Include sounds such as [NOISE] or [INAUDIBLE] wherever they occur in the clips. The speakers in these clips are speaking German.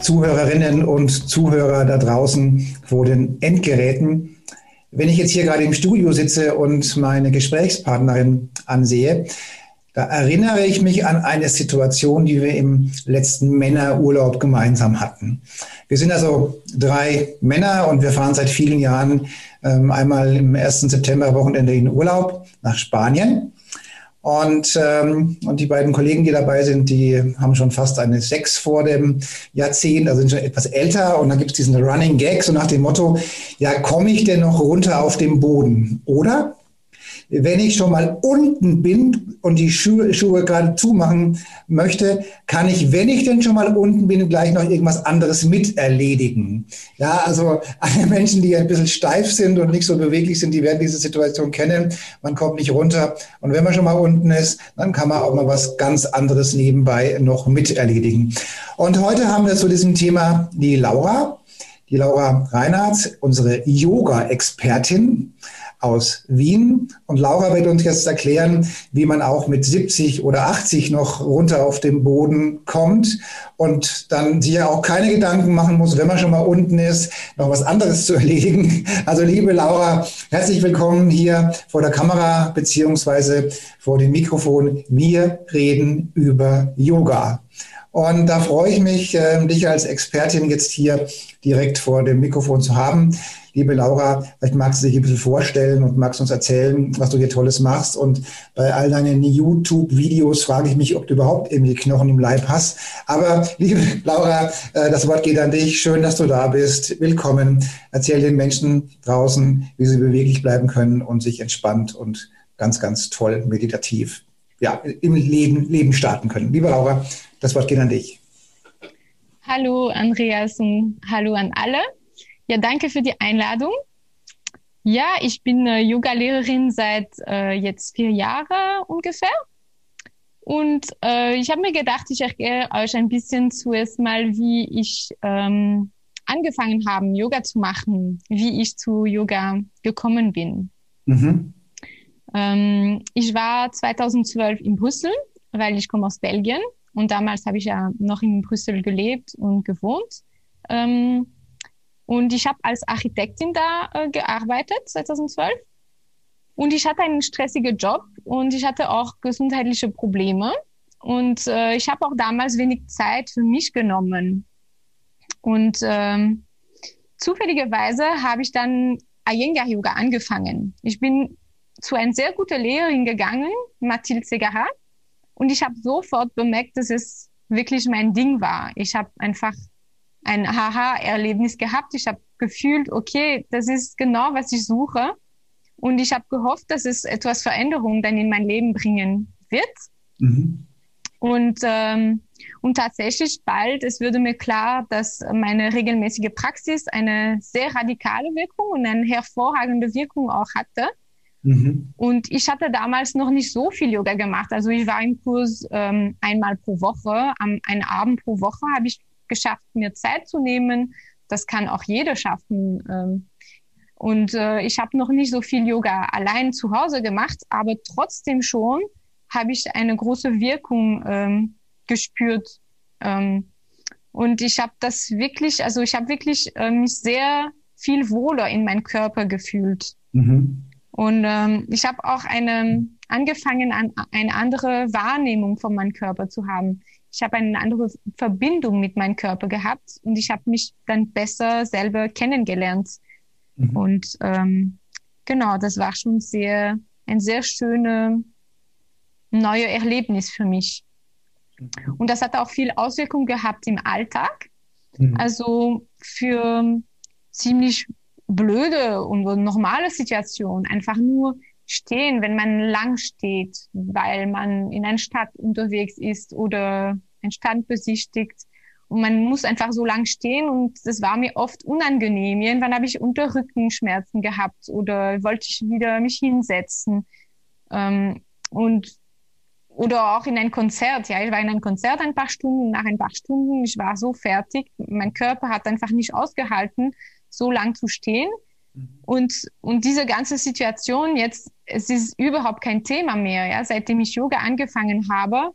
Zuhörerinnen und Zuhörer da draußen vor den Endgeräten. Wenn ich jetzt hier gerade im Studio sitze und meine Gesprächspartnerin ansehe, da erinnere ich mich an eine Situation, die wir im letzten Männerurlaub gemeinsam hatten. Wir sind also drei Männer und wir fahren seit vielen Jahren ähm, einmal im ersten Septemberwochenende in Urlaub nach Spanien. Und, ähm, und die beiden Kollegen, die dabei sind, die haben schon fast eine Sechs vor dem Jahrzehnt, also sind schon etwas älter. Und dann gibt es diesen Running Gag, so nach dem Motto, ja, komme ich denn noch runter auf den Boden? Oder? Wenn ich schon mal unten bin und die Schuhe, Schuhe gerade zumachen möchte, kann ich, wenn ich denn schon mal unten bin, gleich noch irgendwas anderes mit erledigen. Ja, also [LAUGHS] alle Menschen, die ein bisschen steif sind und nicht so beweglich sind, die werden diese Situation kennen. Man kommt nicht runter. Und wenn man schon mal unten ist, dann kann man auch mal was ganz anderes nebenbei noch mit erledigen. Und heute haben wir zu diesem Thema die Laura, die Laura Reinhardt, unsere Yoga-Expertin aus Wien. Und Laura wird uns jetzt erklären, wie man auch mit 70 oder 80 noch runter auf den Boden kommt und dann sich ja auch keine Gedanken machen muss, wenn man schon mal unten ist, noch was anderes zu [LAUGHS] erledigen. Also liebe Laura, herzlich willkommen hier vor der Kamera beziehungsweise vor dem Mikrofon. Wir reden über Yoga. Und da freue ich mich, äh, dich als Expertin jetzt hier direkt vor dem Mikrofon zu haben. Liebe Laura, vielleicht magst du dich ein bisschen vorstellen und magst uns erzählen, was du hier Tolles machst. Und bei all deinen YouTube-Videos frage ich mich, ob du überhaupt irgendwie Knochen im Leib hast. Aber liebe [LAUGHS] Laura, äh, das Wort geht an dich. Schön, dass du da bist. Willkommen. Erzähl den Menschen draußen, wie sie beweglich bleiben können und sich entspannt und ganz, ganz toll meditativ ja, im Leben, Leben starten können. Liebe Laura, das Wort geht an dich. Hallo Andreas und hallo an alle. Ja, danke für die Einladung. Ja, ich bin äh, Yoga-Lehrerin seit äh, jetzt vier Jahren ungefähr. Und äh, ich habe mir gedacht, ich erkläre euch ein bisschen zuerst mal, wie ich ähm, angefangen habe, Yoga zu machen, wie ich zu Yoga gekommen bin. Mhm. Ähm, ich war 2012 in Brüssel, weil ich komme aus Belgien und damals habe ich ja noch in Brüssel gelebt und gewohnt. Ähm, und ich habe als Architektin da äh, gearbeitet 2012. Und ich hatte einen stressigen Job und ich hatte auch gesundheitliche Probleme. Und äh, ich habe auch damals wenig Zeit für mich genommen. Und ähm, zufälligerweise habe ich dann Iyengar Yoga angefangen. Ich bin zu einer sehr guten Lehrerin gegangen, Mathilde Segara. Und ich habe sofort bemerkt, dass es wirklich mein Ding war. Ich habe einfach ein Haha-Erlebnis gehabt. Ich habe gefühlt, okay, das ist genau, was ich suche. Und ich habe gehofft, dass es etwas Veränderung dann in mein Leben bringen wird. Mhm. Und, ähm, und tatsächlich bald, es würde mir klar, dass meine regelmäßige Praxis eine sehr radikale Wirkung und eine hervorragende Wirkung auch hatte. Mhm. Und ich hatte damals noch nicht so viel Yoga gemacht. Also ich war im Kurs ähm, einmal pro Woche, am, einen Abend pro Woche habe ich geschafft, mir Zeit zu nehmen. Das kann auch jeder schaffen. Ähm, und äh, ich habe noch nicht so viel Yoga allein zu Hause gemacht, aber trotzdem schon habe ich eine große Wirkung ähm, gespürt. Ähm, und ich habe das wirklich, also ich habe wirklich äh, mich sehr viel wohler in meinen Körper gefühlt. Mhm. Und ähm, ich habe auch eine, angefangen, an, eine andere Wahrnehmung von meinem Körper zu haben. Ich habe eine andere Verbindung mit meinem Körper gehabt und ich habe mich dann besser selber kennengelernt. Mhm. Und ähm, genau, das war schon sehr ein sehr schönes neues Erlebnis für mich. Und das hat auch viel Auswirkung gehabt im Alltag. Mhm. Also für ziemlich blöde und normale Situation einfach nur stehen, wenn man lang steht, weil man in einer Stadt unterwegs ist oder einen Stand besichtigt man muss einfach so lang stehen und das war mir oft unangenehm. Irgendwann habe ich Unterrückenschmerzen gehabt oder wollte ich wieder mich hinsetzen. Ähm, und oder auch in ein Konzert. Ja, ich war in ein Konzert ein paar Stunden, nach ein paar Stunden, ich war so fertig. Mein Körper hat einfach nicht ausgehalten, so lang zu stehen. Mhm. Und, und diese ganze Situation jetzt, es ist überhaupt kein Thema mehr. Ja, seitdem ich Yoga angefangen habe,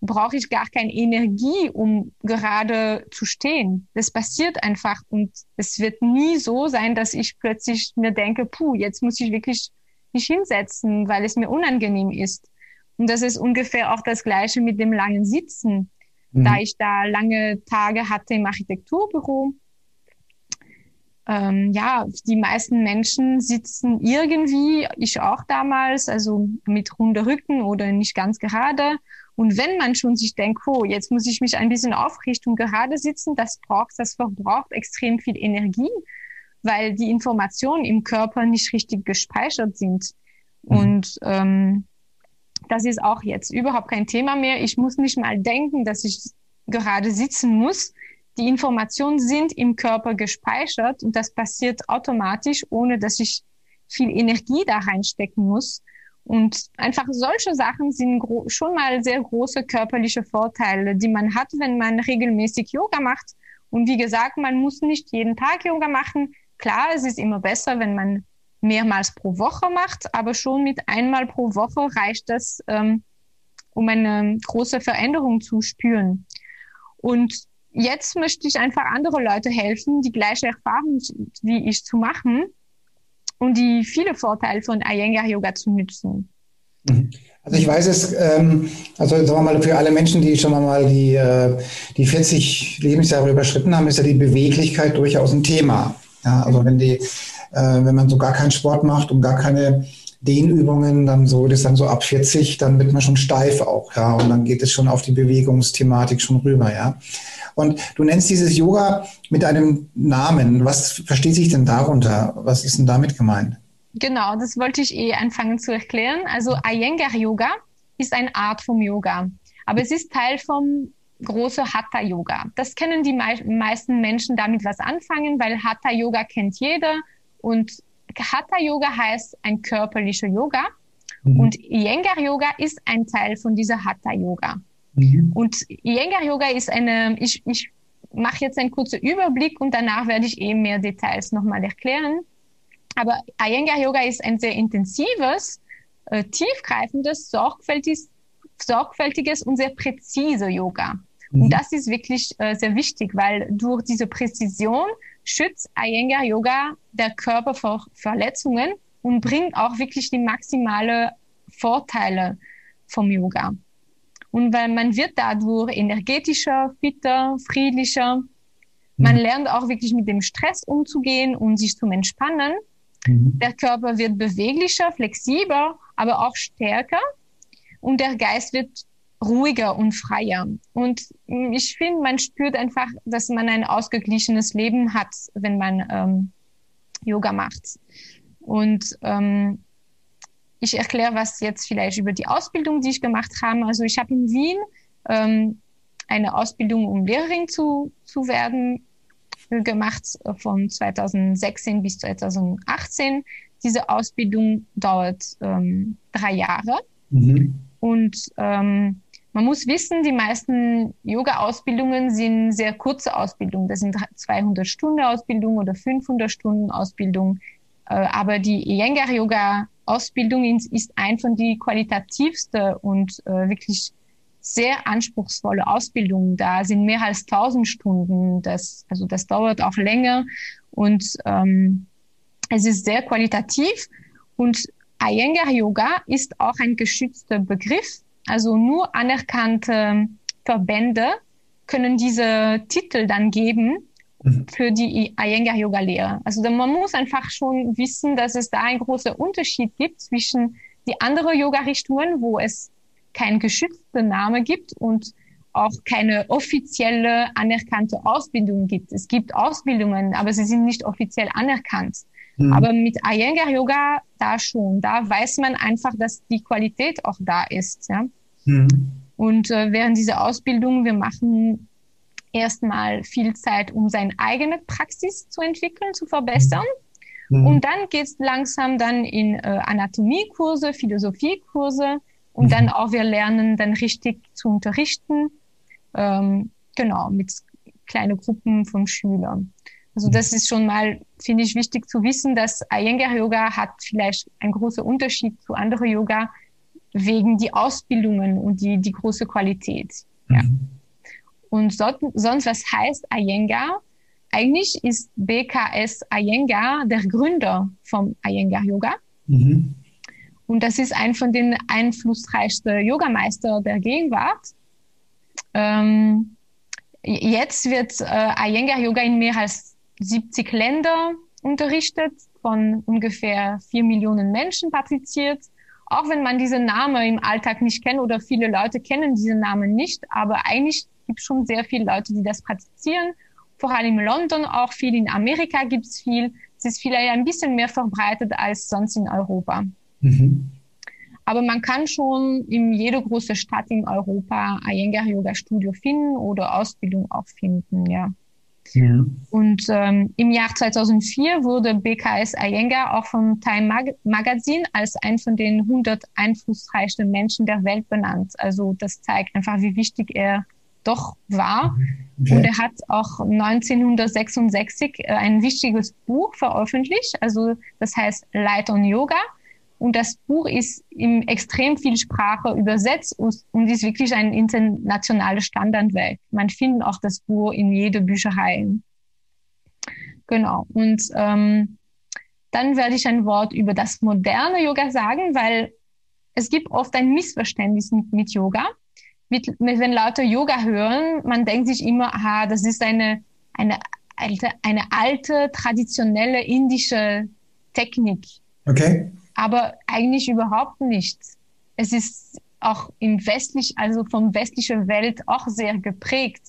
brauche ich gar keine Energie, um gerade zu stehen. Das passiert einfach und es wird nie so sein, dass ich plötzlich mir denke, puh, jetzt muss ich wirklich mich hinsetzen, weil es mir unangenehm ist. Und das ist ungefähr auch das Gleiche mit dem langen Sitzen. Mhm. Da ich da lange Tage hatte im Architekturbüro, ähm, ja, die meisten Menschen sitzen irgendwie, ich auch damals, also mit runder Rücken oder nicht ganz gerade. Und wenn man schon sich denkt, oh, jetzt muss ich mich ein bisschen aufrichten und gerade sitzen, das braucht, das verbraucht extrem viel Energie, weil die Informationen im Körper nicht richtig gespeichert sind. Mhm. Und ähm, das ist auch jetzt überhaupt kein Thema mehr. Ich muss nicht mal denken, dass ich gerade sitzen muss. Die Informationen sind im Körper gespeichert und das passiert automatisch, ohne dass ich viel Energie da reinstecken muss. Und einfach solche Sachen sind schon mal sehr große körperliche Vorteile, die man hat, wenn man regelmäßig Yoga macht. Und wie gesagt, man muss nicht jeden Tag Yoga machen. Klar, es ist immer besser, wenn man mehrmals pro Woche macht, aber schon mit einmal pro Woche reicht das, ähm, um eine große Veränderung zu spüren. Und jetzt möchte ich einfach andere Leute helfen, die gleiche Erfahrung wie ich zu machen und die viele Vorteile von Iyengar Yoga zu nutzen. Mhm. Also ich weiß es, ähm, also sagen wir mal, für alle Menschen, die schon mal die, äh, die 40 Lebensjahre überschritten haben, ist ja die Beweglichkeit durchaus ein Thema. Ja, also wenn die, äh, wenn man so gar keinen Sport macht und gar keine Dehnübungen, dann so das dann so ab 40, dann wird man schon steif auch, ja, und dann geht es schon auf die Bewegungsthematik schon rüber, ja. Und du nennst dieses Yoga mit einem Namen. Was versteht sich denn darunter? Was ist denn damit gemeint? Genau, das wollte ich eh anfangen zu erklären. Also Iyengar Yoga ist eine Art vom Yoga, aber es ist Teil vom großen Hatha Yoga. Das kennen die mei meisten Menschen damit was anfangen, weil Hatha Yoga kennt jeder und Hatha Yoga heißt ein körperlicher Yoga mhm. und Iyengar Yoga ist ein Teil von dieser Hatha Yoga. Mhm. Und Iyengar Yoga ist eine, ich, ich mache jetzt einen kurzen Überblick und danach werde ich eben mehr Details nochmal erklären. Aber Iyengar Yoga ist ein sehr intensives, äh, tiefgreifendes, sorgfältiges, sorgfältiges und sehr präzise Yoga. Mhm. Und das ist wirklich äh, sehr wichtig, weil durch diese Präzision schützt Iyengar Yoga der Körper vor Verletzungen und bringt auch wirklich die maximale Vorteile vom Yoga. Und weil man wird dadurch energetischer, fitter, friedlicher. Man mhm. lernt auch wirklich mit dem Stress umzugehen und sich zu entspannen. Mhm. Der Körper wird beweglicher, flexibler, aber auch stärker. Und der Geist wird ruhiger und freier. Und ich finde, man spürt einfach, dass man ein ausgeglichenes Leben hat, wenn man ähm, Yoga macht. Und ähm, ich erkläre was jetzt vielleicht über die Ausbildung, die ich gemacht habe. Also ich habe in Wien ähm, eine Ausbildung, um Lehrerin zu, zu werden, äh, gemacht von 2016 bis 2018. Diese Ausbildung dauert ähm, drei Jahre. Mhm. Und ähm, man muss wissen, die meisten Yoga-Ausbildungen sind sehr kurze Ausbildungen. Das sind 200 Stunden Ausbildung oder 500 Stunden Ausbildung. Äh, aber die Iyengar Yoga Ausbildung ist ein von die qualitativste und äh, wirklich sehr anspruchsvolle Ausbildungen. Da sind mehr als 1000 Stunden. Das, also das dauert auch länger und ähm, es ist sehr qualitativ und Iyengar Yoga ist auch ein geschützter Begriff. Also nur anerkannte Verbände können diese Titel dann geben mhm. für die Iyengar Yoga Lehre. Also man muss einfach schon wissen, dass es da einen großen Unterschied gibt zwischen die anderen Yoga Richtungen, wo es keinen geschützten Name gibt und auch keine offizielle anerkannte Ausbildung gibt. Es gibt Ausbildungen, aber sie sind nicht offiziell anerkannt. Mhm. Aber mit Iyengar Yoga da schon, da weiß man einfach, dass die Qualität auch da ist. Ja? Mhm. Und äh, während dieser Ausbildung, wir machen erstmal viel Zeit, um seine eigene Praxis zu entwickeln, zu verbessern. Mhm. Und dann geht's langsam dann in äh, Anatomiekurse, Philosophiekurse und mhm. dann auch wir lernen dann richtig zu unterrichten. Ähm, genau, mit kleinen Gruppen von Schülern. Also mhm. das ist schon mal, finde ich, wichtig zu wissen, dass Iyengar Yoga hat vielleicht einen großen Unterschied zu anderen Yoga wegen die Ausbildungen und die, die große Qualität. Ja. Mhm. Und so, sonst, was heißt Iyengar? Eigentlich ist BKS Iyengar der Gründer vom Iyengar Yoga. Mhm. Und das ist ein von den einflussreichsten Yogameister der Gegenwart. Ähm, jetzt wird äh, Iyengar Yoga in mehr als 70 Länder unterrichtet, von ungefähr vier Millionen Menschen praktiziert. Auch wenn man diese Namen im Alltag nicht kennt oder viele Leute kennen diese Namen nicht, aber eigentlich gibt es schon sehr viele Leute, die das praktizieren. Vor allem in London auch viel, in Amerika gibt es viel. Es ist vielleicht ein bisschen mehr verbreitet als sonst in Europa. Mhm. Aber man kann schon in jeder großen Stadt in Europa Iyengar Yoga Studio finden oder Ausbildung auch finden, ja. Und ähm, im Jahr 2004 wurde BKS Iyengar auch vom Time Mag Magazine als ein von den 100 einflussreichsten Menschen der Welt benannt. Also das zeigt einfach, wie wichtig er doch war. Okay. Und er hat auch 1966 äh, ein wichtiges Buch veröffentlicht, also das heißt Light on Yoga. Und das Buch ist in extrem viel Sprache übersetzt und ist wirklich ein internationales Standardwerk. Man findet auch das Buch in jeder Bücherei. Genau. Und ähm, dann werde ich ein Wort über das moderne Yoga sagen, weil es gibt oft ein Missverständnis mit, mit Yoga. Mit, wenn Leute Yoga hören, man denkt sich immer, aha, das ist eine, eine, alte, eine alte, traditionelle indische Technik. Okay aber eigentlich überhaupt nicht. Es ist auch im westlich, also vom westlichen Welt auch sehr geprägt.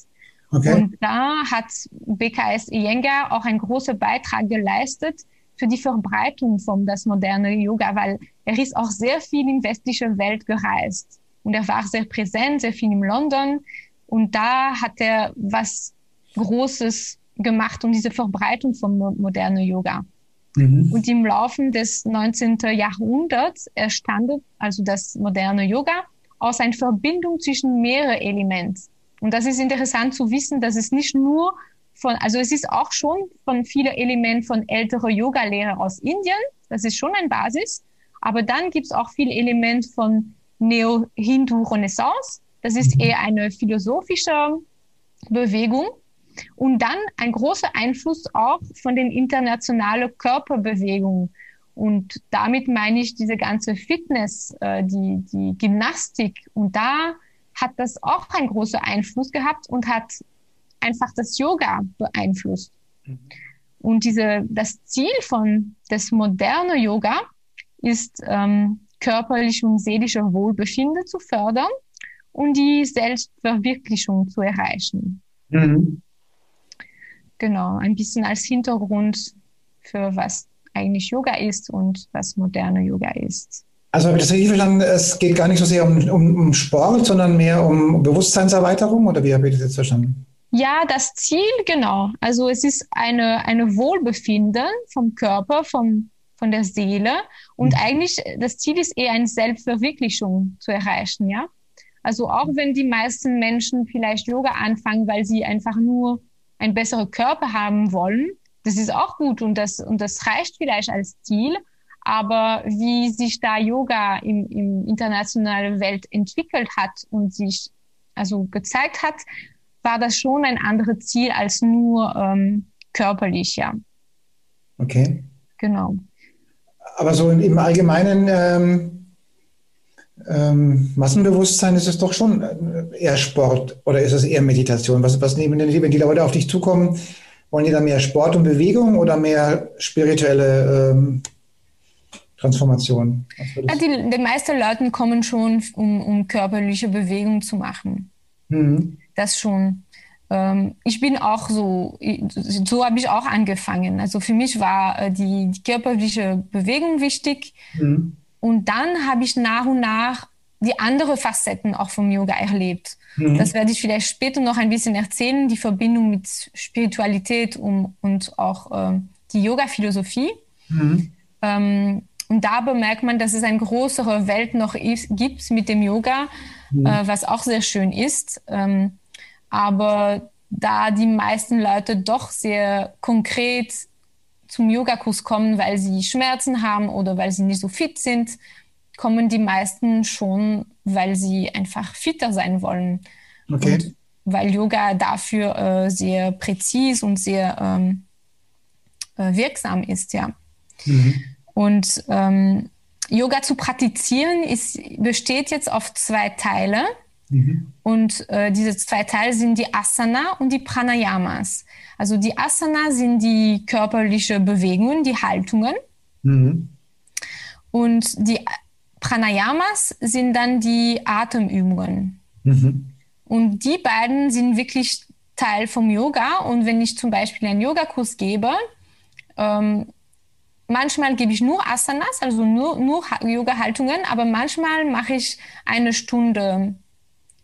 Okay. Und da hat BKS Iyengar auch einen großen Beitrag geleistet für die Verbreitung von das moderne Yoga, weil er ist auch sehr viel in westliche Welt gereist. Und er war sehr präsent, sehr viel in London. Und da hat er was Großes gemacht um diese Verbreitung von modernen Yoga. Mhm. Und im Laufe des 19. Jahrhunderts erstand also das moderne Yoga aus einer Verbindung zwischen mehreren Elementen. Und das ist interessant zu wissen, dass es nicht nur von, also es ist auch schon von vielen Elementen von älteren Yoga-Lehrern aus Indien. Das ist schon eine Basis. Aber dann gibt es auch viele Elemente von Neo-Hindu-Renaissance. Das ist mhm. eher eine philosophische Bewegung. Und dann ein großer Einfluss auch von den internationalen Körperbewegungen. Und damit meine ich diese ganze Fitness, äh, die, die Gymnastik. Und da hat das auch einen großen Einfluss gehabt und hat einfach das Yoga beeinflusst. Mhm. Und diese, das Ziel von des modernen Yoga ist, ähm, körperlich und seelische Wohlbefinden zu fördern und die Selbstverwirklichung zu erreichen. Mhm. Genau, ein bisschen als Hintergrund für was eigentlich Yoga ist und was moderne Yoga ist. Also habe ich das richtig verstanden, es geht gar nicht so sehr um, um, um Sport, sondern mehr um Bewusstseinserweiterung oder wie habe ich das jetzt verstanden? Ja, das Ziel, genau. Also es ist eine, eine Wohlbefinden vom Körper, vom, von der Seele. Und mhm. eigentlich, das Ziel ist eher eine Selbstverwirklichung zu erreichen, ja. Also auch wenn die meisten Menschen vielleicht Yoga anfangen, weil sie einfach nur einen besseren Körper haben wollen, das ist auch gut und das, und das reicht vielleicht als Ziel. Aber wie sich da Yoga im, im internationalen Welt entwickelt hat und sich also gezeigt hat, war das schon ein anderes Ziel als nur ähm, körperlich, ja. Okay. Genau. Aber so im Allgemeinen ähm, ähm, Massenbewusstsein ist es doch schon äh, eher Sport oder ist es eher Meditation? Was, was nehmen denn die, wenn die Leute auf dich zukommen, wollen die da mehr Sport und Bewegung oder mehr spirituelle ähm, Transformation? Ja, die, die meisten Leute kommen schon, um, um körperliche Bewegung zu machen. Mhm. Das schon. Ähm, ich bin auch so, so habe ich auch angefangen. Also für mich war äh, die, die körperliche Bewegung wichtig. Mhm. Und dann habe ich nach und nach die andere Facetten auch vom Yoga erlebt. Mhm. Das werde ich vielleicht später noch ein bisschen erzählen, die Verbindung mit Spiritualität und, und auch äh, die Yoga-Philosophie. Mhm. Ähm, und da bemerkt man, dass es eine größere Welt noch ist, gibt mit dem Yoga, mhm. äh, was auch sehr schön ist. Ähm, aber da die meisten Leute doch sehr konkret zum Yogakurs kommen, weil sie Schmerzen haben oder weil sie nicht so fit sind, kommen die meisten schon, weil sie einfach fitter sein wollen. Okay. Und weil Yoga dafür äh, sehr präzis und sehr ähm, äh, wirksam ist, ja. Mhm. Und ähm, Yoga zu praktizieren ist, besteht jetzt auf zwei Teile. Mhm. Und äh, diese zwei Teile sind die Asana und die Pranayamas. Also die Asana sind die körperlichen Bewegungen, die Haltungen. Mhm. Und die Pranayamas sind dann die Atemübungen. Mhm. Und die beiden sind wirklich Teil vom Yoga. Und wenn ich zum Beispiel einen Yogakurs gebe, ähm, manchmal gebe ich nur Asanas, also nur, nur Yoga-Haltungen, aber manchmal mache ich eine Stunde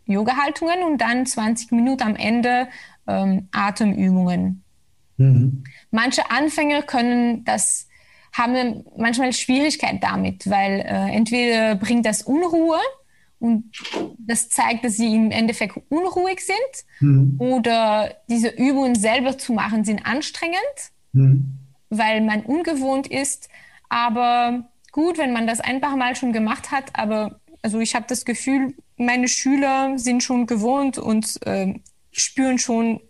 Yoga-Haltungen und dann 20 Minuten am Ende ähm, Atemübungen. Mhm. Manche Anfänger können das haben manchmal Schwierigkeit damit, weil äh, entweder bringt das Unruhe und das zeigt, dass sie im Endeffekt unruhig sind mhm. oder diese Übungen selber zu machen sind anstrengend, mhm. weil man ungewohnt ist. Aber gut, wenn man das ein paar Mal schon gemacht hat, aber also ich habe das Gefühl, meine Schüler sind schon gewohnt und äh, spüren schon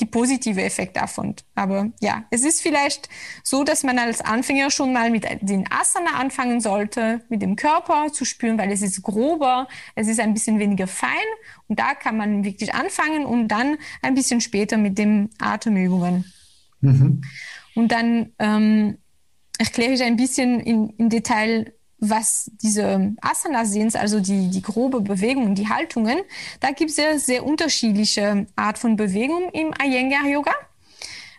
die positive Effekt davon. Aber ja, es ist vielleicht so, dass man als Anfänger schon mal mit den Asana anfangen sollte, mit dem Körper zu spüren, weil es ist grober, es ist ein bisschen weniger fein und da kann man wirklich anfangen und dann ein bisschen später mit den Atemübungen. Mhm. Und dann ähm, erkläre ich ein bisschen in, im Detail, was diese Asanas sind, also die, die grobe Bewegung, die Haltungen, da gibt es sehr, sehr unterschiedliche Art von Bewegung im Iyengar-Yoga.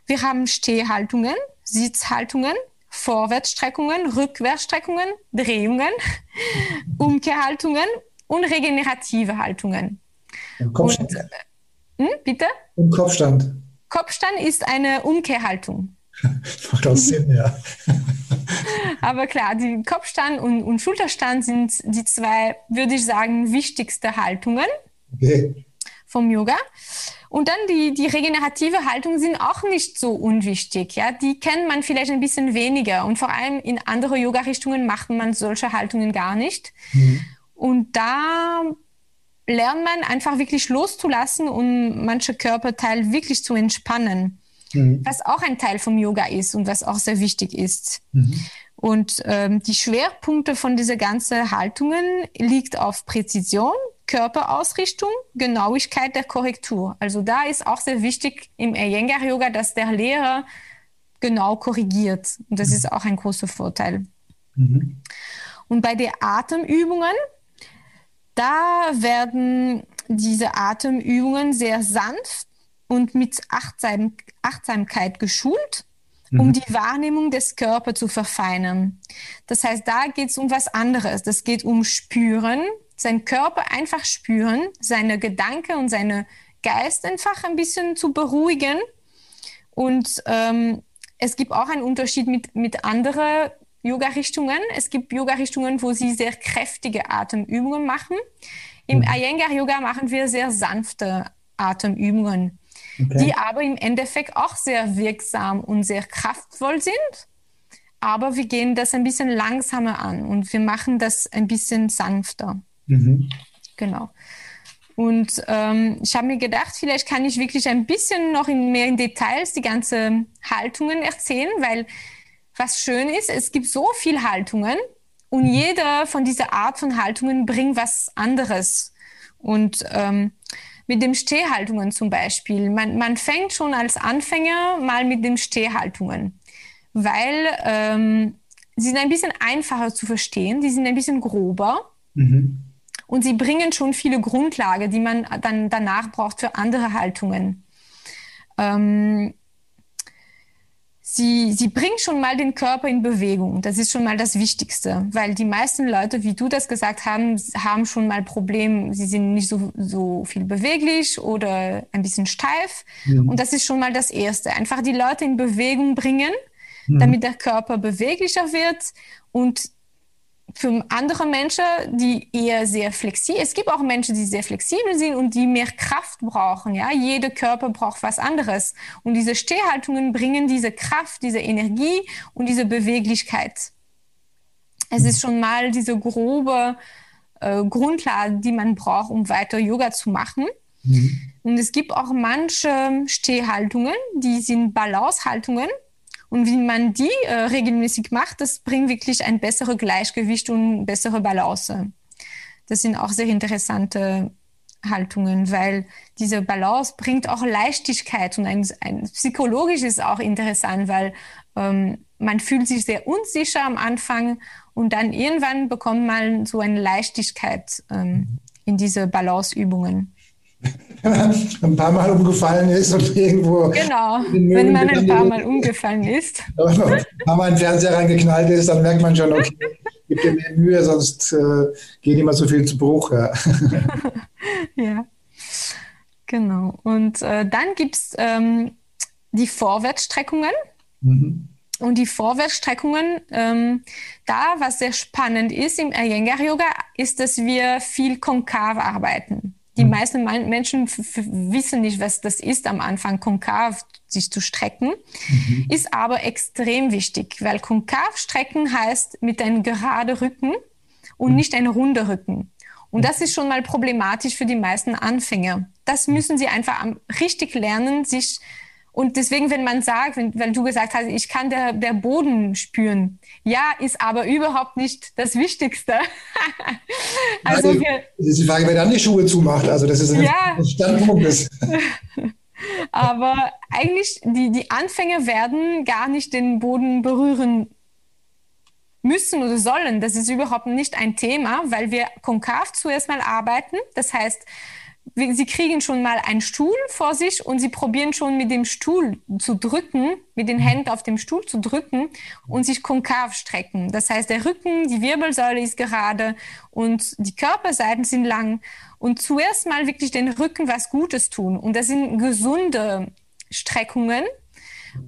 Wir haben Stehhaltungen, Sitzhaltungen, Vorwärtsstreckungen, Rückwärtsstreckungen, Drehungen, [LAUGHS] Umkehrhaltungen und regenerative Haltungen. Und Kopfstand. Und, äh, hm, bitte? Und Kopfstand. Kopfstand ist eine Umkehrhaltung. [LAUGHS] Macht auch Sinn, ja. [LAUGHS] [LAUGHS] Aber klar, die Kopfstand und, und, Schulterstand sind die zwei, würde ich sagen, wichtigste Haltungen okay. vom Yoga. Und dann die, die regenerative Haltung sind auch nicht so unwichtig. Ja? Die kennt man vielleicht ein bisschen weniger. Und vor allem in andere Yoga-Richtungen macht man solche Haltungen gar nicht. Mhm. Und da lernt man einfach wirklich loszulassen und manche Körperteile wirklich zu entspannen mhm. was auch ein Teil vom Yoga ist und was auch sehr wichtig ist. Mhm. Und ähm, die Schwerpunkte von dieser ganzen Haltungen liegt auf Präzision, Körperausrichtung, Genauigkeit der Korrektur. Also da ist auch sehr wichtig im Iyengar Yoga, dass der Lehrer genau korrigiert. Und das mhm. ist auch ein großer Vorteil. Mhm. Und bei den Atemübungen, da werden diese Atemübungen sehr sanft und mit Achtsam Achtsamkeit geschult, um mhm. die Wahrnehmung des Körpers zu verfeinern. Das heißt, da geht es um was anderes. Das geht um Spüren, seinen Körper einfach spüren, seine Gedanken und seine Geist einfach ein bisschen zu beruhigen. Und ähm, es gibt auch einen Unterschied mit, mit anderen Yoga-Richtungen. Es gibt Yoga-Richtungen, wo sie sehr kräftige Atemübungen machen. Im mhm. Iyengar-Yoga machen wir sehr sanfte Atemübungen okay. die aber im Endeffekt auch sehr wirksam und sehr kraftvoll sind. Aber wir gehen das ein bisschen langsamer an und wir machen das ein bisschen sanfter. Mhm. Genau. Und ähm, ich habe mir gedacht, vielleicht kann ich wirklich ein bisschen noch in, mehr in Details die ganzen Haltungen erzählen, weil was schön ist, es gibt so viele Haltungen und mhm. jeder von dieser Art von Haltungen bringt was anderes. Und ähm, mit den Stehhaltungen zum Beispiel. Man, man fängt schon als Anfänger mal mit den Stehhaltungen, weil ähm, sie sind ein bisschen einfacher zu verstehen, die sind ein bisschen grober. Mhm. Und sie bringen schon viele Grundlagen, die man dann danach braucht für andere Haltungen. Ähm, sie, sie bringt schon mal den Körper in Bewegung. Das ist schon mal das Wichtigste, weil die meisten Leute, wie du das gesagt haben, haben schon mal Probleme. Sie sind nicht so, so viel beweglich oder ein bisschen steif. Mhm. Und das ist schon mal das Erste. Einfach die Leute in Bewegung bringen, mhm. damit der Körper beweglicher wird und für andere Menschen, die eher sehr flexibel, es gibt auch Menschen, die sehr flexibel sind und die mehr Kraft brauchen. Ja, jeder Körper braucht was anderes. Und diese Stehhaltungen bringen diese Kraft, diese Energie und diese Beweglichkeit. Es ist schon mal diese grobe äh, Grundlage, die man braucht, um weiter Yoga zu machen. Mhm. Und es gibt auch manche Stehhaltungen, die sind Balancehaltungen. Und wie man die äh, regelmäßig macht, das bringt wirklich ein besseres Gleichgewicht und bessere Balance. Das sind auch sehr interessante Haltungen, weil diese Balance bringt auch Leichtigkeit und ein, ein psychologisch ist auch interessant, weil ähm, man fühlt sich sehr unsicher am Anfang und dann irgendwann bekommt man so eine Leichtigkeit ähm, in diese Balanceübungen. Ein paar Mal umgefallen ist und irgendwo. Genau, wenn man ein paar Mal umgefallen ist. ein paar Mal in den Fernseher reingeknallt ist, dann merkt man schon, okay, gib dir mehr Mühe, sonst äh, geht immer so viel zu Bruch. Ja, [LAUGHS] ja. genau. Und äh, dann gibt es ähm, die Vorwärtsstreckungen. Mhm. Und die Vorwärtsstreckungen, ähm, da was sehr spannend ist im Iyengar Yoga, ist, dass wir viel konkav arbeiten. Die mhm. meisten Menschen wissen nicht, was das ist, am Anfang konkav sich zu strecken, mhm. ist aber extrem wichtig, weil konkav strecken heißt mit einem geraden Rücken und mhm. nicht ein runder Rücken. Und das ist schon mal problematisch für die meisten Anfänger. Das müssen sie einfach richtig lernen, sich und deswegen, wenn man sagt, wenn, wenn du gesagt hast, ich kann der, der Boden spüren, ja, ist aber überhaupt nicht das Wichtigste. [LAUGHS] also, also wir, das ist die Frage, wer dann die Schuhe zumacht. Also das ist ein ja, [LAUGHS] Standpunkt. Ist. [LAUGHS] aber eigentlich, die, die Anfänger werden gar nicht den Boden berühren müssen oder sollen. Das ist überhaupt nicht ein Thema, weil wir konkav zuerst mal arbeiten. Das heißt, sie kriegen schon mal einen Stuhl vor sich und sie probieren schon mit dem Stuhl zu drücken, mit den mhm. Händen auf dem Stuhl zu drücken und sich konkav strecken. Das heißt, der Rücken, die Wirbelsäule ist gerade und die Körperseiten sind lang. Und zuerst mal wirklich den Rücken was Gutes tun. Und das sind gesunde Streckungen.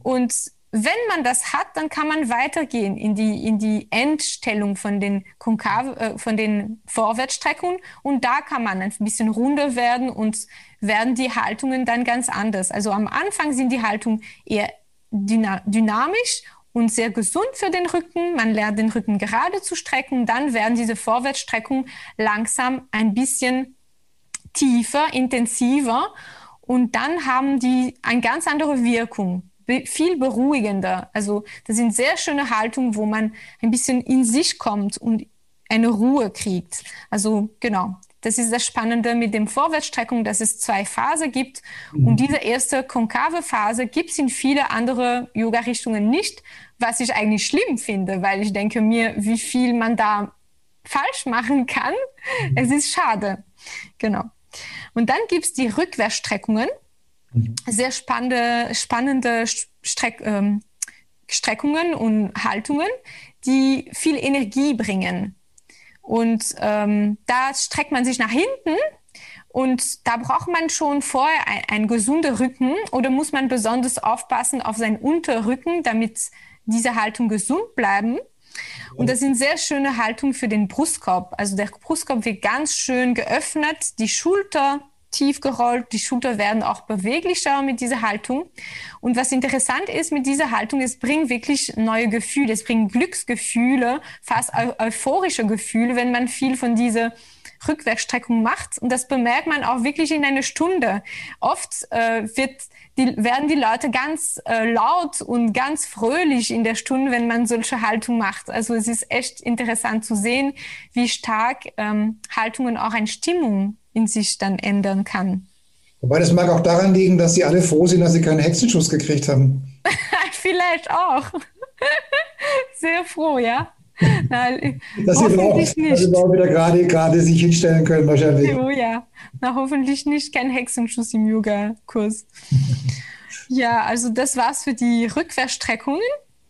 Und wenn man das hat, dann kann man weitergehen in die, in die Endstellung von den, Konkav, äh, von den Vorwärtsstreckungen und da kann man ein bisschen runder werden und werden die Haltungen dann ganz anders. Also am Anfang sind die Haltungen eher dynamisch und sehr gesund für den Rücken. Man lernt den Rücken gerade zu strecken. Dann werden diese Vorwärtsstreckungen langsam ein bisschen tiefer, intensiver und dann haben die eine ganz andere Wirkung viel beruhigender. Also das sind sehr schöne Haltungen, wo man ein bisschen in sich kommt und eine Ruhe kriegt. Also genau, das ist das Spannende mit dem Vorwärtsstreckung, dass es zwei Phasen gibt. Mhm. Und diese erste konkave Phase gibt es in viele andere Yoga-Richtungen nicht, was ich eigentlich schlimm finde, weil ich denke mir, wie viel man da falsch machen kann. Mhm. Es ist schade. Genau. Und dann gibt es die Rückwärtsstreckungen. Sehr spannende, spannende Streck, ähm, Streckungen und Haltungen, die viel Energie bringen. Und ähm, da streckt man sich nach hinten und da braucht man schon vorher ein, einen gesunden Rücken oder muss man besonders aufpassen auf seinen Unterrücken, damit diese Haltung gesund bleiben. Und das sind sehr schöne Haltungen für den Brustkorb. Also der Brustkorb wird ganz schön geöffnet, die Schulter tief gerollt, die Schulter werden auch beweglicher mit dieser Haltung. Und was interessant ist mit dieser Haltung, es bringt wirklich neue Gefühle, es bringt Glücksgefühle, fast euphorische Gefühle, wenn man viel von dieser Rückwärtsstreckung macht. Und das bemerkt man auch wirklich in einer Stunde. Oft äh, wird die, werden die Leute ganz äh, laut und ganz fröhlich in der Stunde, wenn man solche Haltung macht. Also es ist echt interessant zu sehen, wie stark ähm, Haltungen auch eine Stimmung in sich dann ändern kann. Wobei das mag auch daran liegen, dass sie alle froh sind, dass sie keinen Hexenschuss gekriegt haben. [LAUGHS] Vielleicht auch. [LAUGHS] Sehr froh, ja. Nein, dass sie auch, nicht. Dass wieder gerade, gerade sich hinstellen können, wahrscheinlich. Oh ja, Na, hoffentlich nicht kein Hexenschuss im Yoga-Kurs. [LAUGHS] Ja, also das war's für die Rückwärtsstreckungen.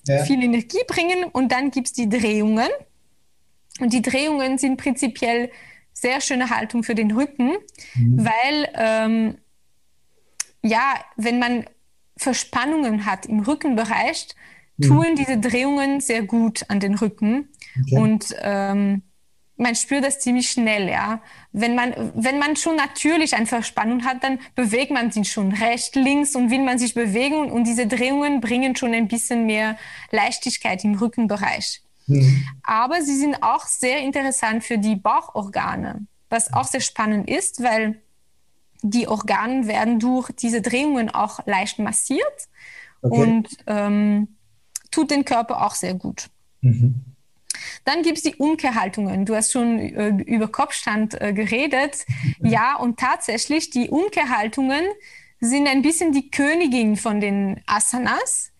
Ja. Viel Energie bringen und dann gibt es die Drehungen. Und die Drehungen sind prinzipiell sehr schöne Haltung für den Rücken, mhm. weil ähm, ja, wenn man Verspannungen hat im Rückenbereich, mhm. tun diese Drehungen sehr gut an den Rücken. Okay. Und ähm, man spürt das ziemlich schnell, ja. Wenn man, wenn man schon natürlich eine Verspannung hat, dann bewegt man sich schon rechts, links und will man sich bewegen und diese Drehungen bringen schon ein bisschen mehr Leichtigkeit im Rückenbereich. Mhm. Aber sie sind auch sehr interessant für die Bauchorgane, was auch sehr spannend ist, weil die Organe werden durch diese Drehungen auch leicht massiert okay. und ähm, tut den Körper auch sehr gut. Mhm. Dann gibt es die Umkehrhaltungen. Du hast schon äh, über Kopfstand äh, geredet. Ja, und tatsächlich, die Umkehrhaltungen sind ein bisschen die Königin von den Asanas.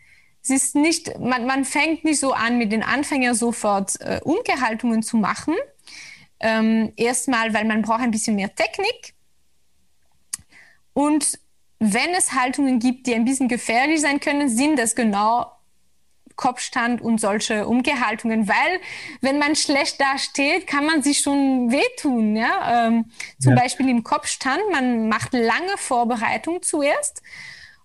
Es ist nicht, man, man fängt nicht so an, mit den Anfängern sofort äh, Umkehrhaltungen zu machen. Ähm, erstmal, weil man braucht ein bisschen mehr Technik. Und wenn es Haltungen gibt, die ein bisschen gefährlich sein können, sind das genau Kopfstand und solche Umgehaltungen, weil wenn man schlecht dasteht, kann man sich schon wehtun. Ja? Ähm, zum ja. Beispiel im Kopfstand, man macht lange Vorbereitung zuerst,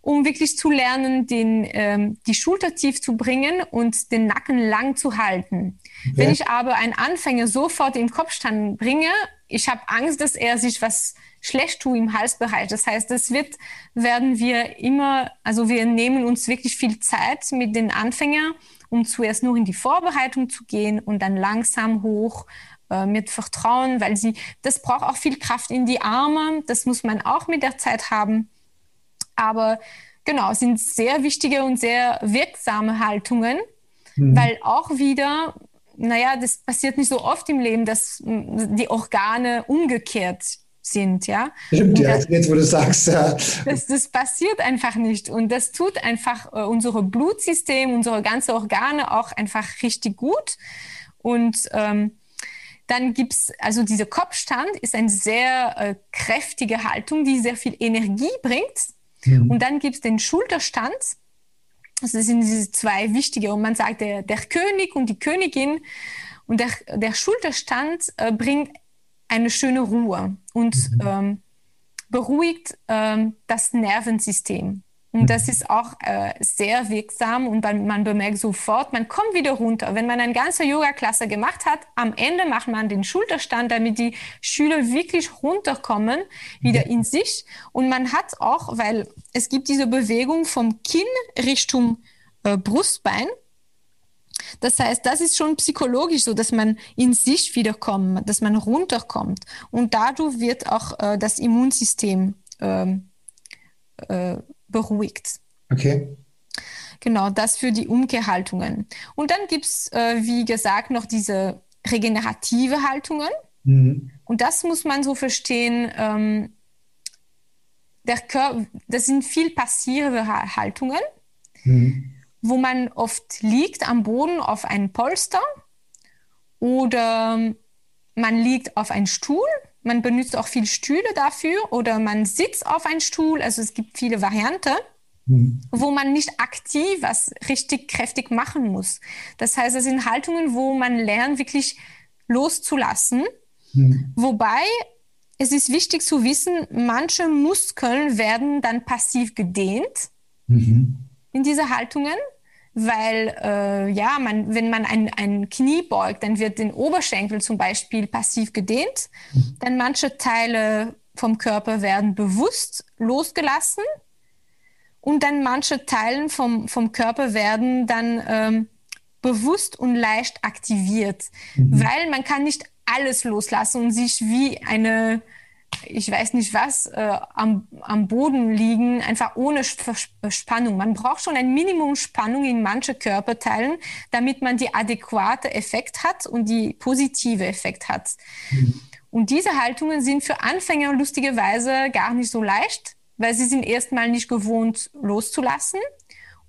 um wirklich zu lernen, den, ähm, die Schulter tief zu bringen und den Nacken lang zu halten. Okay. Wenn ich aber einen Anfänger sofort im Kopfstand bringe, ich habe Angst, dass er sich was schlecht tue im Halsbereich. Das heißt, das wird, werden wir immer, also wir nehmen uns wirklich viel Zeit mit den Anfängern, um zuerst nur in die Vorbereitung zu gehen und dann langsam hoch äh, mit Vertrauen, weil sie, das braucht auch viel Kraft in die Arme. Das muss man auch mit der Zeit haben. Aber genau, sind sehr wichtige und sehr wirksame Haltungen, mhm. weil auch wieder naja, das passiert nicht so oft im Leben, dass die Organe umgekehrt sind, ja. Stimmt, ja, das, jetzt wo du sagst, ja. Das, das passiert einfach nicht und das tut einfach äh, unser Blutsystem, unsere ganze Organe auch einfach richtig gut und ähm, dann gibt's also dieser Kopfstand ist eine sehr äh, kräftige Haltung, die sehr viel Energie bringt. Mhm. Und dann gibt's den Schulterstand. Also das sind diese zwei wichtige. Und man sagt, der, der König und die Königin. Und der, der Schulterstand äh, bringt eine schöne Ruhe und mhm. ähm, beruhigt ähm, das Nervensystem. Und mhm. das ist auch äh, sehr wirksam und man, man, bemerkt sofort, man kommt wieder runter. Wenn man eine ganze Yoga-Klasse gemacht hat, am Ende macht man den Schulterstand, damit die Schüler wirklich runterkommen, wieder in sich. Und man hat auch, weil es gibt diese Bewegung vom Kinn Richtung äh, Brustbein. Das heißt, das ist schon psychologisch so, dass man in sich wiederkommt, dass man runterkommt. Und dadurch wird auch äh, das Immunsystem ähm, äh, beruhigt. Okay. Genau, das für die Umkehrhaltungen. Und dann gibt es, äh, wie gesagt, noch diese regenerative Haltungen. Mhm. Und das muss man so verstehen. Ähm, der Körper, das sind viel passivere Haltungen. Mhm wo man oft liegt am Boden auf einem Polster oder man liegt auf einem Stuhl. Man benutzt auch viele Stühle dafür oder man sitzt auf einem Stuhl. Also es gibt viele Varianten, mhm. wo man nicht aktiv was richtig kräftig machen muss. Das heißt, es sind Haltungen, wo man lernt, wirklich loszulassen. Mhm. Wobei es ist wichtig zu wissen, manche Muskeln werden dann passiv gedehnt. Mhm in diese Haltungen, weil äh, ja, man, wenn man ein, ein Knie beugt, dann wird den Oberschenkel zum Beispiel passiv gedehnt. Mhm. Dann manche Teile vom Körper werden bewusst losgelassen und dann manche Teile vom, vom Körper werden dann ähm, bewusst und leicht aktiviert, mhm. weil man kann nicht alles loslassen und sich wie eine ich weiß nicht was, äh, am, am Boden liegen, einfach ohne Spannung. Man braucht schon ein Minimum Spannung in manche Körperteilen, damit man die adäquate Effekt hat und die positive Effekt hat. Mhm. Und diese Haltungen sind für Anfänger lustigerweise gar nicht so leicht, weil sie sind erstmal nicht gewohnt loszulassen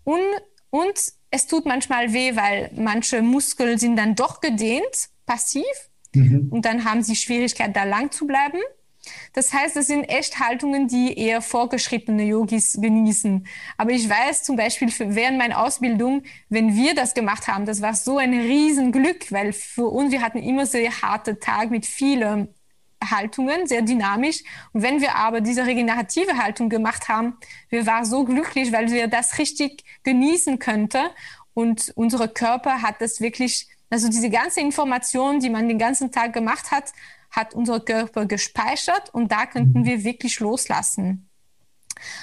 und, und es tut manchmal weh, weil manche Muskeln sind dann doch gedehnt, passiv, mhm. und dann haben sie Schwierigkeit, da lang zu bleiben. Das heißt, es sind echt Haltungen, die eher vorgeschrittene Yogis genießen. Aber ich weiß zum Beispiel während meiner Ausbildung, wenn wir das gemacht haben, das war so ein Riesenglück, weil für uns, wir hatten immer sehr harte Tage mit vielen Haltungen, sehr dynamisch. Und wenn wir aber diese regenerative Haltung gemacht haben, wir waren so glücklich, weil wir das richtig genießen könnten. Und unser Körper hat das wirklich, also diese ganze Information, die man den ganzen Tag gemacht hat, hat unser Körper gespeichert und da könnten wir wirklich loslassen.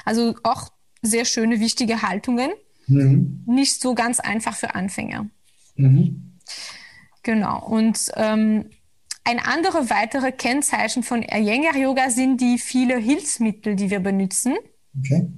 Also auch sehr schöne, wichtige Haltungen. Mhm. Nicht so ganz einfach für Anfänger. Mhm. Genau. Und ähm, ein anderes weitere Kennzeichen von Iyengar Yoga sind die vielen Hilfsmittel, die wir benutzen. Okay.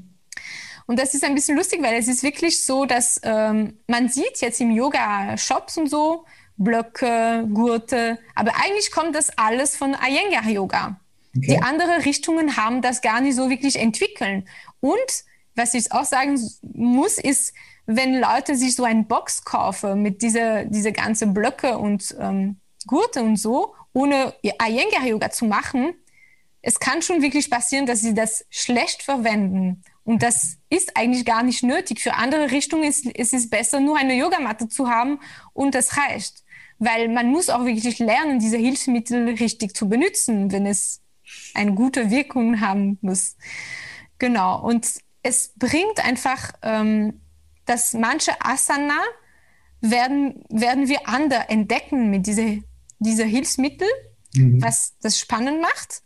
Und das ist ein bisschen lustig, weil es ist wirklich so, dass ähm, man sieht jetzt im Yoga-Shops und so Blöcke, Gurte, aber eigentlich kommt das alles von Iyengar Yoga. Okay. Die anderen Richtungen haben das gar nicht so wirklich entwickelt. Und was ich auch sagen muss, ist, wenn Leute sich so ein Box kaufen mit dieser diese ganze Blöcke und ähm, Gurte und so, ohne Iyengar Yoga zu machen, es kann schon wirklich passieren, dass sie das schlecht verwenden. Und das ist eigentlich gar nicht nötig. Für andere Richtungen ist, ist es besser, nur eine Yogamatte zu haben und das reicht. Weil man muss auch wirklich lernen, diese Hilfsmittel richtig zu benutzen, wenn es eine gute Wirkung haben muss. Genau. Und es bringt einfach, ähm, dass manche Asana werden, werden wir anders entdecken mit dieser diese Hilfsmittel, mhm. was das spannend macht.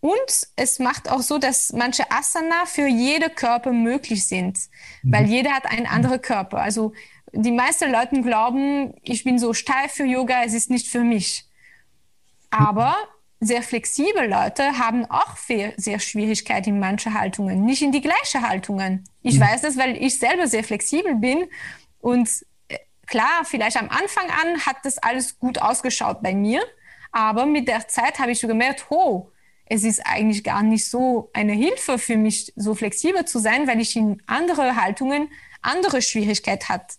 Und es macht auch so, dass manche Asana für jede Körper möglich sind, mhm. weil jeder hat einen anderen Körper. Also die meisten Leute glauben, ich bin so steif für Yoga, es ist nicht für mich. Aber sehr flexible Leute haben auch sehr, Schwierigkeiten in manchen Haltungen, nicht in die gleichen Haltungen. Ich mhm. weiß das, weil ich selber sehr flexibel bin und Klar, vielleicht am Anfang an hat das alles gut ausgeschaut bei mir, aber mit der Zeit habe ich schon gemerkt, oh, es ist eigentlich gar nicht so eine Hilfe für mich, so flexibel zu sein, weil ich in andere Haltungen andere Schwierigkeiten hat,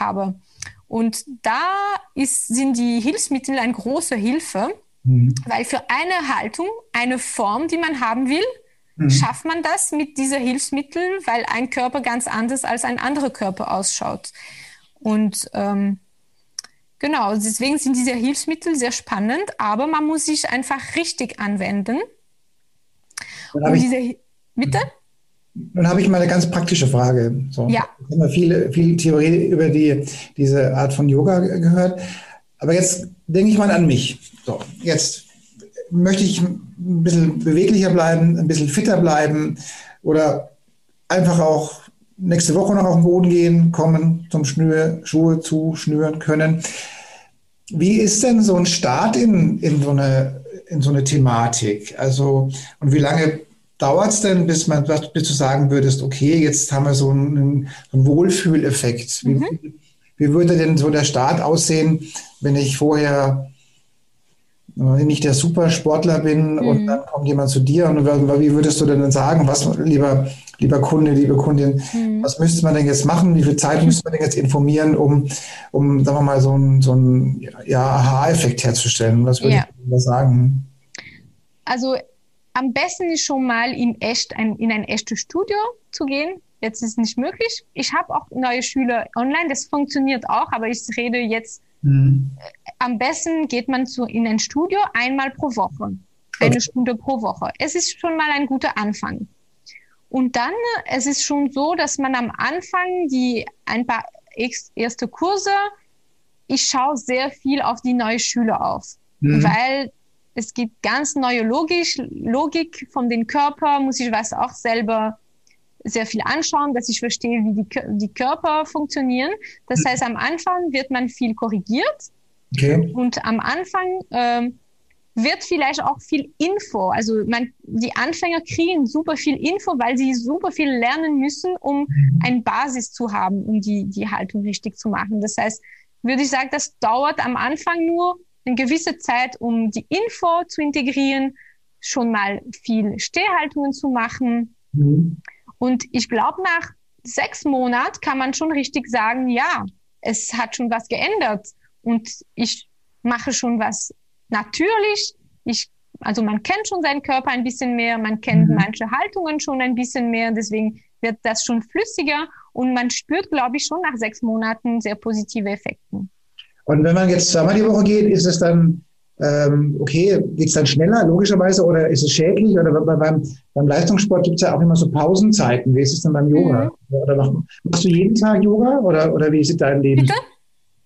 habe. Und da ist, sind die Hilfsmittel eine große Hilfe, mhm. weil für eine Haltung, eine Form, die man haben will, mhm. schafft man das mit dieser Hilfsmittel, weil ein Körper ganz anders als ein anderer Körper ausschaut. Und ähm, genau, deswegen sind diese Hilfsmittel sehr spannend, aber man muss sich einfach richtig anwenden. Und diese, bitte? Dann habe ich mal eine ganz praktische Frage. So, ja. Ich habe viel, viel Theorie über die, diese Art von Yoga gehört. Aber jetzt denke ich mal an mich. So, jetzt möchte ich ein bisschen beweglicher bleiben, ein bisschen fitter bleiben oder einfach auch nächste Woche noch auf den Boden gehen, kommen, zum Schnür, Schuhe zuschnüren können. Wie ist denn so ein Start in, in, so, eine, in so eine Thematik? Also, und wie lange dauert es denn, bis, man, bis du sagen würdest, okay, jetzt haben wir so einen, einen Wohlfühleffekt? Wie, mhm. wie würde denn so der Start aussehen, wenn ich vorher nicht der Supersportler bin mhm. und dann kommt jemand zu dir und wie würdest du denn sagen, was, lieber, lieber Kunde, liebe Kundin, mhm. was müsste man denn jetzt machen? Wie viel Zeit müsste man denn jetzt informieren, um, um sagen wir mal, so einen so ja, Aha-Effekt herzustellen? Was würde ja. ich da sagen? Also am besten ist schon mal in, echt ein, in ein echtes Studio zu gehen. Jetzt ist es nicht möglich. Ich habe auch neue Schüler online, das funktioniert auch, aber ich rede jetzt Mhm. Am besten geht man zu, in ein Studio einmal pro Woche. Eine okay. Stunde pro Woche. Es ist schon mal ein guter Anfang. Und dann, es ist schon so, dass man am Anfang die ein paar erste Kurse, ich schaue sehr viel auf die neuen Schüler auf, mhm. weil es gibt ganz neue Logik, Logik von den Körper, muss ich was auch selber sehr viel anschauen, dass ich verstehe, wie die, die Körper funktionieren. Das heißt, am Anfang wird man viel korrigiert okay. und am Anfang ähm, wird vielleicht auch viel Info. Also man, die Anfänger kriegen super viel Info, weil sie super viel lernen müssen, um eine Basis zu haben, um die, die Haltung richtig zu machen. Das heißt, würde ich sagen, das dauert am Anfang nur eine gewisse Zeit, um die Info zu integrieren, schon mal viel Stehhaltungen zu machen. Mhm. Und ich glaube, nach sechs Monaten kann man schon richtig sagen, ja, es hat schon was geändert und ich mache schon was natürlich. Ich also man kennt schon seinen Körper ein bisschen mehr, man kennt mhm. manche Haltungen schon ein bisschen mehr, deswegen wird das schon flüssiger und man spürt, glaube ich, schon nach sechs Monaten sehr positive Effekte. Und wenn man jetzt zweimal die Woche geht, ist es dann ähm, okay, geht es dann schneller, logischerweise, oder ist es schädlich? Oder beim, beim Leistungssport gibt es ja auch immer so Pausenzeiten. Wie ist es denn beim Yoga? Mhm. Oder mach, machst du jeden Tag Yoga oder, oder wie sieht dein Leben? Bitte?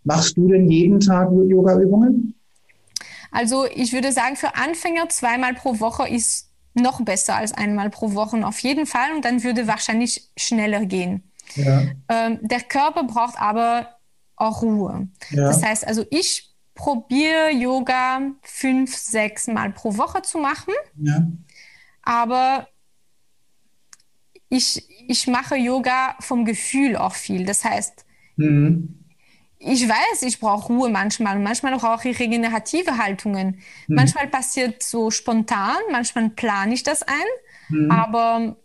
Machst du denn jeden Tag Yoga-Übungen? Also ich würde sagen, für Anfänger zweimal pro Woche ist noch besser als einmal pro Woche auf jeden Fall und dann würde wahrscheinlich schneller gehen. Ja. Ähm, der Körper braucht aber auch Ruhe. Ja. Das heißt, also ich probiere Yoga fünf, sechs Mal pro Woche zu machen. Ja. Aber ich, ich mache Yoga vom Gefühl auch viel. Das heißt, mhm. ich weiß, ich brauche Ruhe manchmal. Manchmal brauche ich regenerative Haltungen. Mhm. Manchmal passiert so spontan, manchmal plane ich das ein. Mhm. Aber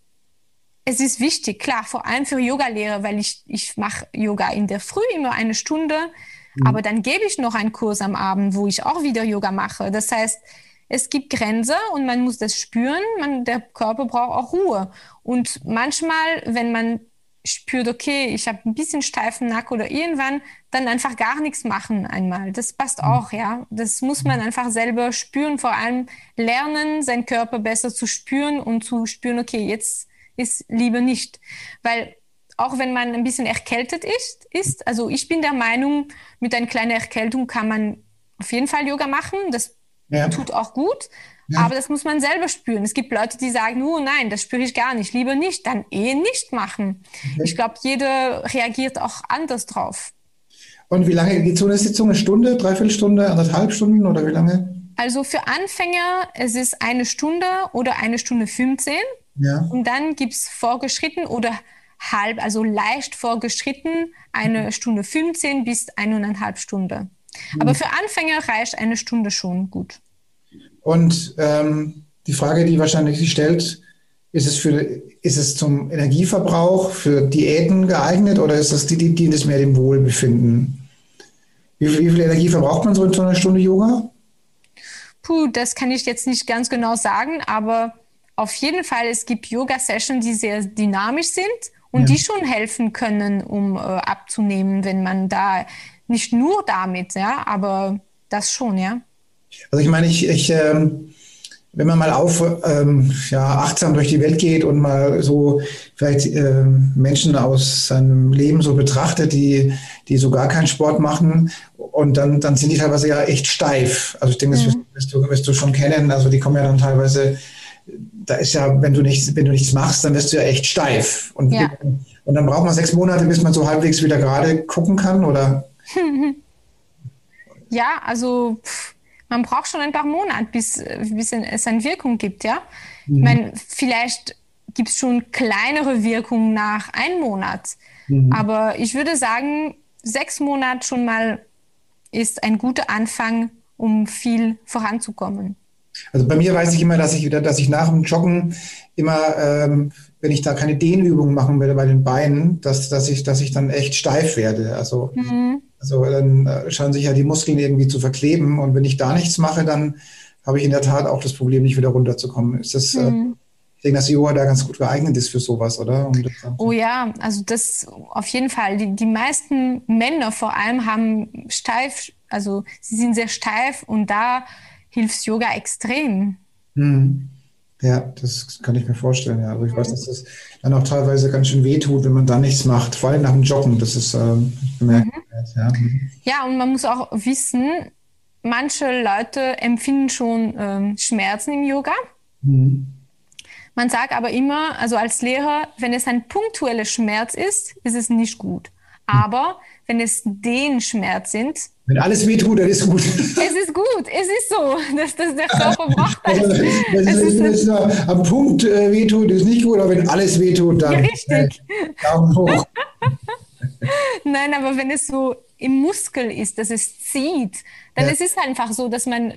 es ist wichtig, klar, vor allem für Yogalehrer, weil ich, ich mache Yoga in der Früh immer eine Stunde. Mhm. Aber dann gebe ich noch einen Kurs am Abend, wo ich auch wieder Yoga mache. Das heißt, es gibt Grenzen und man muss das spüren. Man, der Körper braucht auch Ruhe. Und manchmal, wenn man spürt, okay, ich habe ein bisschen steifen Nacken oder irgendwann, dann einfach gar nichts machen einmal. Das passt mhm. auch, ja. Das muss man einfach selber spüren, vor allem lernen, seinen Körper besser zu spüren und zu spüren, okay, jetzt ist lieber nicht. Weil auch wenn man ein bisschen erkältet ist, ist, also ich bin der Meinung, mit einer kleinen Erkältung kann man auf jeden Fall Yoga machen. Das ja. tut auch gut. Ja. Aber das muss man selber spüren. Es gibt Leute, die sagen, oh nein, das spüre ich gar nicht, lieber nicht, dann eh nicht machen. Okay. Ich glaube, jeder reagiert auch anders drauf. Und wie lange geht so eine Sitzung? Eine Stunde, dreiviertel Stunde, anderthalb Stunden oder wie lange? Also für Anfänger, es ist eine Stunde oder eine Stunde 15. Ja. Und dann gibt es vorgeschritten oder halb, also leicht vorgeschritten, eine Stunde 15 bis eineinhalb Stunde. Aber mhm. für Anfänger reicht eine Stunde schon gut. Und ähm, die Frage, die wahrscheinlich sich stellt, ist es, für, ist es zum Energieverbrauch, für Diäten geeignet oder ist das, dient es mehr dem Wohlbefinden? Wie, wie viel Energie verbraucht man so in so einer Stunde Yoga? Puh, das kann ich jetzt nicht ganz genau sagen, aber auf jeden Fall, es gibt Yoga-Sessions, die sehr dynamisch sind und ja. die schon helfen können, um äh, abzunehmen, wenn man da nicht nur damit, ja, aber das schon, ja. Also ich meine, ich, ich ähm, wenn man mal auf ähm, ja, achtsam durch die Welt geht und mal so vielleicht ähm, Menschen aus seinem Leben so betrachtet, die, die so gar keinen Sport machen und dann, dann sind die teilweise ja echt steif. Also ich denke, das mhm. wirst, du, wirst du schon kennen. Also die kommen ja dann teilweise da ist ja, wenn du nichts, wenn du nichts machst, dann wirst du ja echt steif. Und, ja. und dann braucht man sechs Monate, bis man so halbwegs wieder gerade gucken kann, oder? [LAUGHS] ja, also man braucht schon ein paar Monate, bis, bis es eine Wirkung gibt, ja. Mhm. Ich meine, vielleicht gibt es schon kleinere Wirkungen nach einem Monat. Mhm. Aber ich würde sagen, sechs Monate schon mal ist ein guter Anfang, um viel voranzukommen. Also bei mir weiß ich immer, dass ich wieder, dass ich nach dem Joggen immer, ähm, wenn ich da keine Dehnübungen machen werde bei den Beinen, dass, dass ich, dass ich dann echt steif werde. Also, mhm. also dann äh, scheinen sich ja die Muskeln irgendwie zu verkleben. Und wenn ich da nichts mache, dann habe ich in der Tat auch das Problem, nicht wieder runterzukommen. Ist das, äh, mhm. äh, ich denke, dass Yoga da ganz gut geeignet ist für sowas, oder? Um oh ja, also das auf jeden Fall. Die, die meisten Männer vor allem haben steif, also sie sind sehr steif und da hilft Yoga extrem. Mhm. Ja, das kann ich mir vorstellen. Ja. Also ich weiß, dass das dann auch teilweise ganz schön wehtut, wenn man da nichts macht, vor allem nach dem Joggen. Das ist ähm, bemerkenswert. Mhm. Ja. ja, und man muss auch wissen, manche Leute empfinden schon ähm, Schmerzen im Yoga. Mhm. Man sagt aber immer, also als Lehrer, wenn es ein punktueller Schmerz ist, ist es nicht gut. Aber wenn es den Schmerz sind, wenn alles wehtut, dann ist es gut. Es ist gut, es ist so. Das, das, der Körper [LAUGHS] braucht das. Also, wenn es, wenn es am Punkt äh, wehtut, ist nicht gut, aber wenn alles wehtut, dann. Richtig. Daumen hoch. [LAUGHS] Nein, aber wenn es so im Muskel ist, dass es zieht, dann ja. ist es einfach so, dass man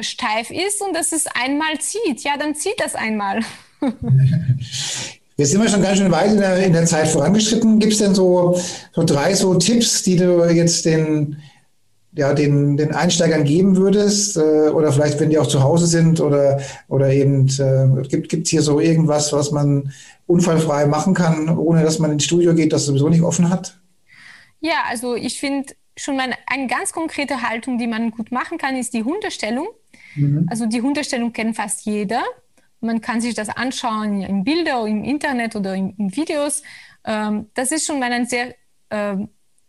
steif ist und dass es einmal zieht. Ja, dann zieht das einmal. [LAUGHS] Jetzt sind wir schon ganz schön weit in der, in der Zeit vorangeschritten. Gibt es denn so, so drei so Tipps, die du jetzt den ja, den, den Einsteigern geben würdest? Äh, oder vielleicht, wenn die auch zu Hause sind oder, oder eben äh, gibt es hier so irgendwas, was man unfallfrei machen kann, ohne dass man ins Studio geht, das sowieso nicht offen hat? Ja, also ich finde schon mal eine ganz konkrete Haltung, die man gut machen kann, ist die Hundestellung. Mhm. Also die Hundestellung kennt fast jeder. Man kann sich das anschauen in Bilder, im Internet oder in, in Videos. Ähm, das ist schon mal eine sehr äh,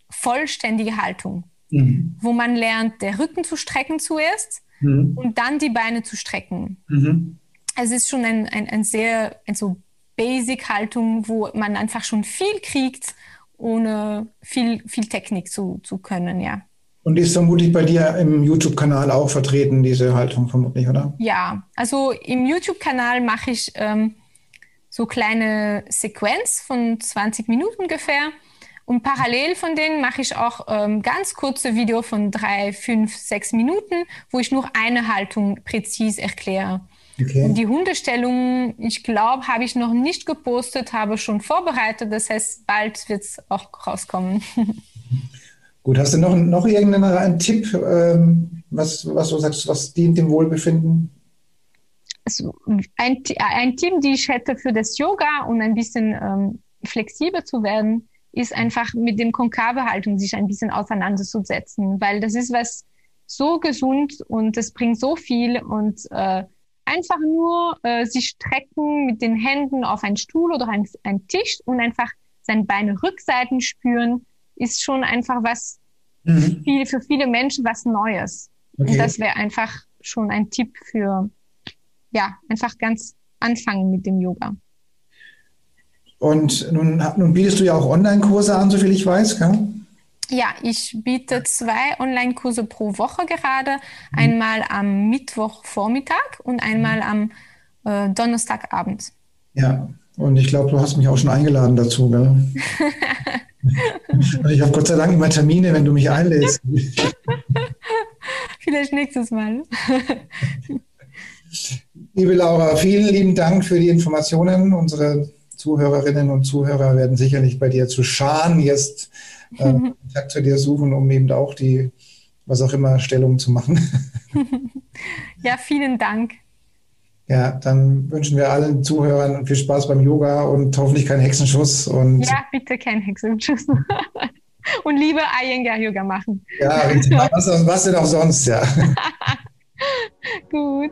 vollständige Haltung mhm. wo man lernt, der Rücken zu strecken zuerst mhm. und dann die Beine zu strecken. Mhm. Es ist schon ein, ein, ein sehr ein so Basic-Haltung, wo man einfach schon viel kriegt, ohne viel, viel Technik zu, zu können, ja. Und ist vermutlich bei dir im YouTube-Kanal auch vertreten, diese Haltung vermutlich, oder? Ja, also im YouTube-Kanal mache ich ähm, so kleine Sequenz von 20 Minuten ungefähr und parallel von denen mache ich auch ähm, ganz kurze Video von drei, fünf, sechs Minuten, wo ich nur eine Haltung präzise erkläre. Okay. Und die Hundestellung, ich glaube, habe ich noch nicht gepostet, habe schon vorbereitet. Das heißt, bald wird es auch rauskommen. [LAUGHS] Gut, hast du noch, noch irgendeinen Tipp, ähm, was, was du sagst, was dient dem Wohlbefinden? Also ein, ein Tipp, die ich hätte für das Yoga und ein bisschen ähm, flexibler zu werden, ist einfach mit dem Konkavehaltung sich ein bisschen auseinanderzusetzen, weil das ist was so gesund und es bringt so viel und äh, einfach nur äh, sich strecken mit den Händen auf einen Stuhl oder ein, ein Tisch und einfach seine Beine Rückseiten spüren, ist schon einfach was mhm. viel, für viele Menschen was Neues. Okay. Und das wäre einfach schon ein Tipp für, ja, einfach ganz anfangen mit dem Yoga. Und nun, nun bietest du ja auch Online-Kurse an, soviel ich weiß, gell? Ja, ich biete zwei Online-Kurse pro Woche gerade. Einmal am Mittwochvormittag und einmal am äh, Donnerstagabend. Ja, und ich glaube, du hast mich auch schon eingeladen dazu, gell? [LAUGHS] [LAUGHS] ich habe Gott sei Dank immer Termine, wenn du mich einlädst. [LAUGHS] Vielleicht nächstes Mal. [LAUGHS] Liebe Laura, vielen lieben Dank für die Informationen. Unsere Zuhörerinnen und Zuhörer werden sicherlich bei dir zu Scharen jetzt äh, Kontakt zu dir suchen, um eben auch die, was auch immer, Stellung zu machen. ja, vielen Dank. Ja, dann wünschen wir allen Zuhörern viel Spaß beim Yoga und hoffentlich keinen Hexenschuss. Und ja, bitte keinen Hexenschuss. [LAUGHS] und liebe Iyengar-Yoga machen. Ja, was, [LAUGHS] was denn auch sonst, ja. [LAUGHS] Gut.